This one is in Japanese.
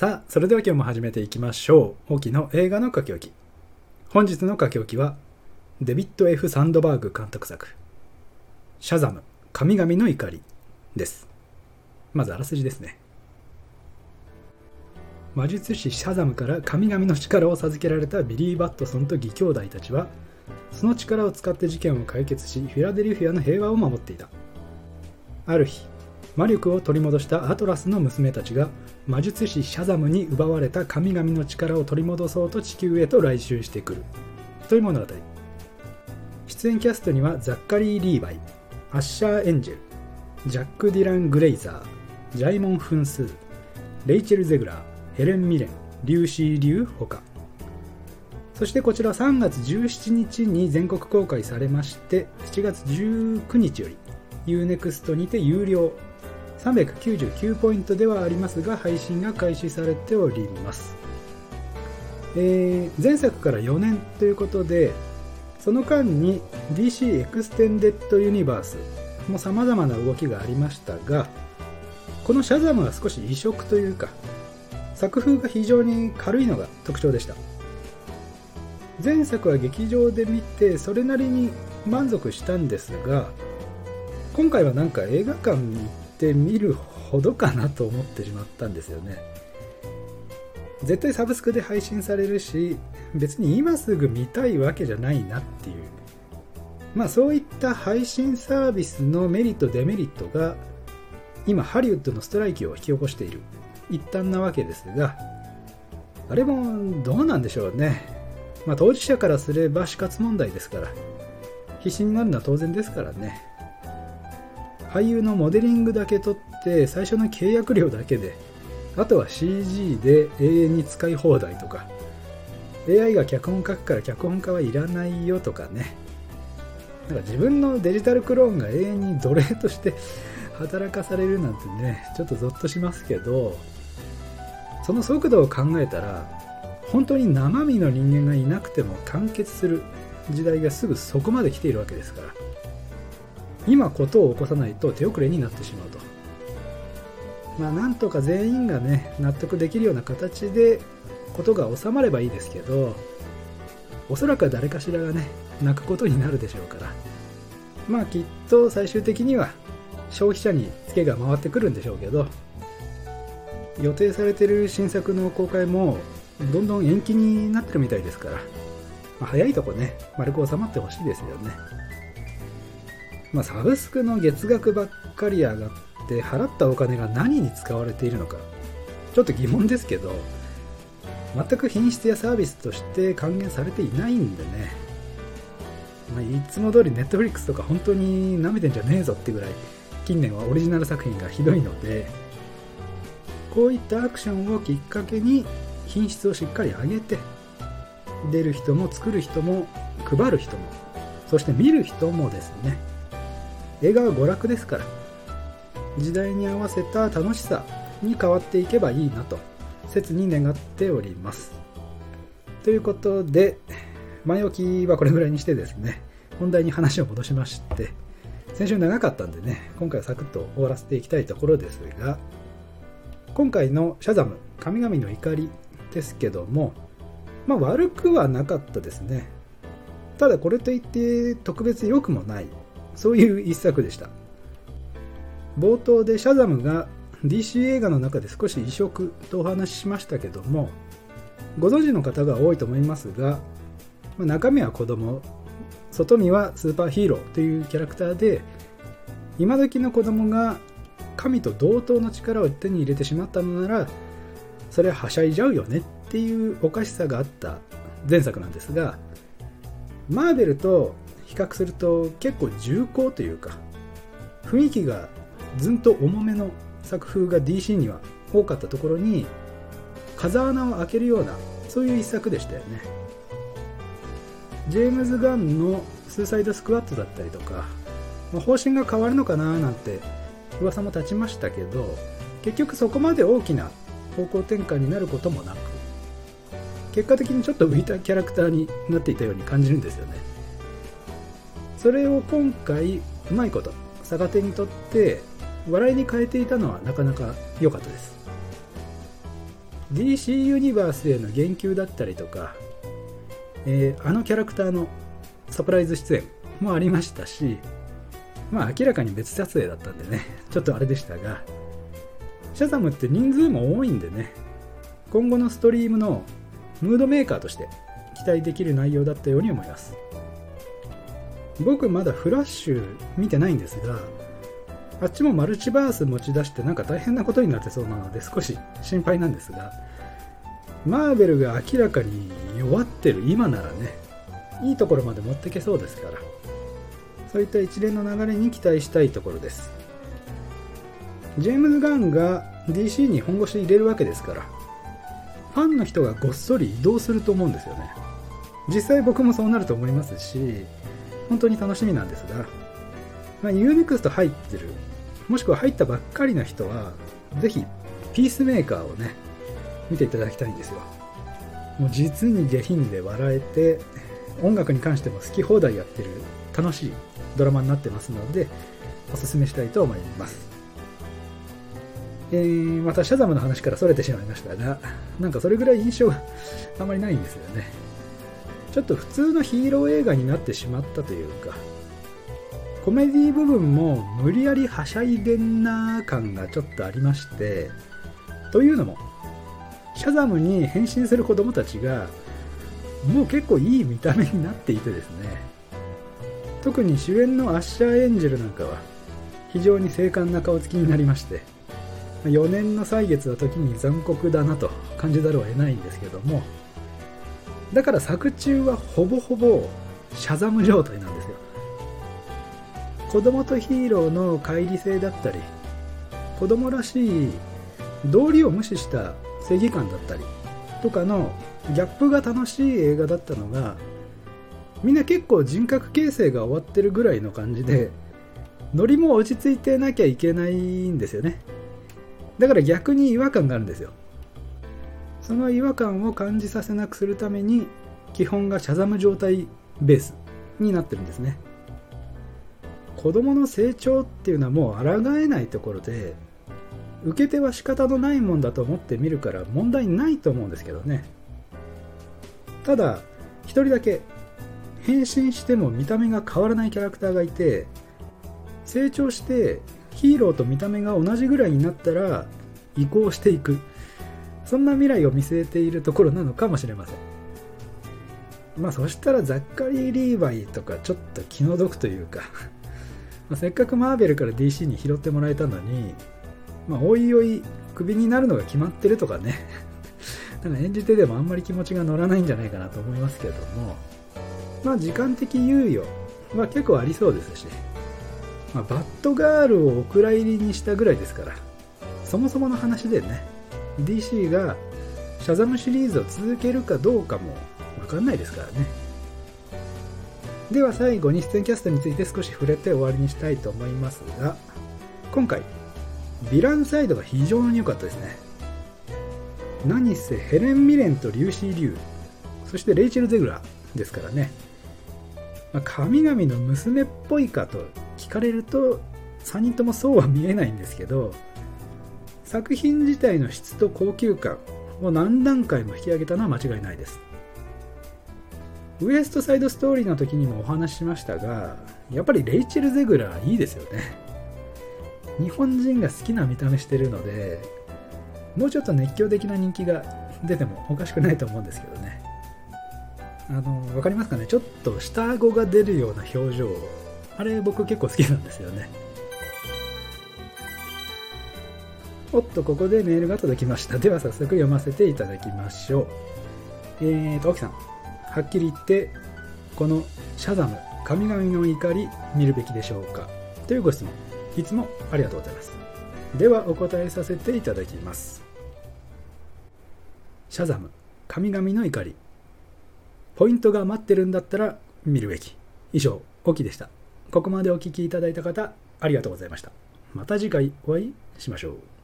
さあ、それでは今日も始めていきましょう。沖の映画の書き置き。本日の書き置きは、デビッド・ F・ サンドバーグ監督作、シャザム、神々の怒りです。まずあらすじですね。魔術師シャザムから神々の力を授けられたビリー・バットソンと義兄弟たちは、その力を使って事件を解決し、フィラデルフィアの平和を守っていた。ある日、魔力を取り戻したアトラスの娘たちが魔術師シャザムに奪われた神々の力を取り戻そうと地球へと来襲してくる。という物語。出演キャストにはザッカリー・リーバイアッシャー・エンジェルジャック・ディラン・グレイザージャイモン・フンスーレイチェル・ゼグラーヘレン・ミレンリューシー・リュウほかそしてこちら3月17日に全国公開されまして7月19日より U-NEXT にて有料。399ポイントではありますが配信が開始されております、えー前作から4年ということでその間に DC エクステンデッドユニバースも様々な動きがありましたがこのシャザムは少し異色というか作風が非常に軽いのが特徴でした。前作は劇場で見てそれなりに満足したんですが今回はなんか映画館に行って見るほどかなと思ってしまったんですよね。絶対サブスクで配信されるし別に今すぐ見たいわけじゃないなっていう。まあそういった配信サービスのメリットデメリットが今ハリウッドのストライキを引き起こしている。一端なわけですがあれもどうなんでしょうね。まあ当事者からすれば死活問題ですから。必死になるのは当然ですからね。俳優のモデリングだけ取って最初の契約料だけであとは CG で永遠に使い放題とか AI が脚本書くから脚本家はいらないよとかね。なんか自分のデジタルクローンが永遠に奴隷として働かされるなんてねちょっとゾッとしますけどその速度を考えたら本当に生身の人間がいなくても完結する時代がすぐそこまで来ているわけですから。今事を起こさないと手遅れになってしまうと。まあなんとか全員がね納得できるような形でことが収まればいいですけどおそらく誰かしらがね泣くことになるでしょうから。まあきっと最終的には消費者にツケが回ってくるんでしょうけど予定されてる新作の公開もどんどん延期になってるみたいですから、まあ早いとこね丸く収まってほしいですよね。まあ、サブスクの月額ばっかり上がって払ったお金が何に使われているのか。ちょっと疑問ですけど全く品質やサービスとして還元されていないんでね、まあ、いつも通り Netflix とか本当に舐めてんじゃねえぞってぐらい近年はオリジナル作品がひどいのでこういったアクションをきっかけに品質をしっかり上げて出る人も作る人も配る人もそして見る人もですね。映画は娯楽ですから。時代に合わせた楽しさに変わっていけばいいなと切に願っております。ということで前置きはこれぐらいにしてですね本題に話を戻しまして先週長かったんでね今回はサクッと終わらせていきたいところですが今回のシャザム神々の怒りですけどもまあ悪くはなかったですね。ただこれといって特別良くもない。そういう一作でした。冒頭でシャザムが DC 映画の中で少し異色とお話ししましたけどもご存知の方が多いと思いますがまあ中身は子供外見はスーパーヒーローというキャラクターで今時の子供が神と同等の力を手に入れてしまったのならそれははしゃいじゃうよねっていうおかしさがあった前作なんですがマーベルと比較すると結構重厚というか雰囲気がずんと重めの作風が DC には多かったところに風穴を開けるようなそういう一作でしたよね。ジェームズ・ガンのスーサイド・スクワットだったりとか、まあ方針が変わるのかななんて噂も立ちましたけど結局そこまで大きな方向転換になることもなく結果的にちょっと浮いたキャラクターになっていたように感じるんですよね。それを今回うまいこと逆手にとって笑いに変えていたのはなかなか良かったです DC ユニバースへの言及だったりとか、えー、あのキャラクターのサプライズ出演もありましたし、まあ明らかに別撮影だったんでね、ちょっとあれでしたが、シャザムって人数も多いんでね、今後のストリームのムードメーカーとして期待できる内容だったように思います。僕まだフラッシュ見てないんですが、あっちもマルチバース持ち出してなんか大変なことになってそうなので少し心配なんですが、マーベルが明らかに弱ってる今ならね、いいところまで持ってけそうですから、そういった一連の流れに期待したいところです。ジェームズ・ガンが DC に本腰入れるわけですから、ファンの人がごっそり移動すると思うんですよね。実際僕もそうなると思いますし、本当に楽しみなんですが、まあ、UNEXT 入ってるもしくは入ったばっかりの人は、ぜひ、ピースメーカーをね、見ていただきたいんですよ。もう実に下品で笑えて、音楽に関しても好き放題やってる楽しいドラマになってますので、おすすめしたいと思います。えー、またシャザムの話から逸れてしまいましたが、なんかそれぐらい印象があまりないんですよね。ちょっと普通のヒーロー映画になってしまったというか、コメディ部分も無理やりはしゃいでんな感がちょっとありましてというのもシャザムに変身する子供たちがもう結構いい見た目になっていてですね特に主演のアッシャーエンジェルなんかは非常に精悍な顔つきになりまして4年の歳月は時に残酷だなと感じざるを得ないんですけどもだから作中はほぼほぼシャザム状態なんですよ。子供とヒーローの乖離性だったり子供らしい道理を無視した正義感だったりとかのギャップが楽しい映画だったのがみんな結構人格形成が終わってるぐらいの感じでノリも落ち着いてなきゃいけないんですよね。だから逆に違和感があるんですよ。その違和感を感じさせなくするために基本がシャザム状態ベースになってるんですね。子供の成長っていうのはもう抗えないところで受け手は仕方のないもんだと思って見るから問題ないと思うんですけどね。ただ1人だけ変身しても見た目が変わらないキャラクターがいて成長してヒーローと見た目が同じぐらいになったら移行していく。そんな未来を見据えているところなのかもしれません。まあそしたらザッカリー・リーバイとかちょっと気の毒というか。ま、せっかくマーベルから DC に拾ってもらえたのに、まあ、おいおいクビになるのが決まってるとかね。なんか演じてでもあんまり気持ちが乗らないんじゃないかなと思いますけども、まあ、時間的猶予は結構ありそうですし、まあ、バッドガールをお蔵入りにしたぐらいですから。そもそもの話でね。DC がシャザムシリーズを続けるかどうかも分かんないですからね。では最後に出演キャストについて少し触れて終わりにしたいと思いますが今回ヴィランサイドが非常に良かったですね。何せヘレン・ミレンとリューシー・リュウそしてレイチェル・ゼグラですからね、ま、神々の娘っぽいかと聞かれると3人ともそうは見えないんですけど作品自体の質と高級感を何段階も引き上げたのは間違いないですウエストサイドストーリーの時にもお話ししましたが、やっぱりレイチェル・ゼグラーいいですよね。日本人が好きな見た目してるので、もうちょっと熱狂的な人気が出てもおかしくないと思うんですけどね。あの、わかりますかね？ちょっと下顎が出るような表情。あれ僕結構好きなんですよね。おっと、ここでメールが届きました。では早速読ませていただきましょう。えーと、沖さん。はっきり言ってこのシャザム神々の怒り見るべきでしょうか。というご質問。いつもありがとうございます。ではお答えさせていただきます。シャザム神々の怒り。ポイントが待ってるんだったら見るべき。以上オキでした。ここまでお聴きいただいた方ありがとうございました。また次回お会いしましょう。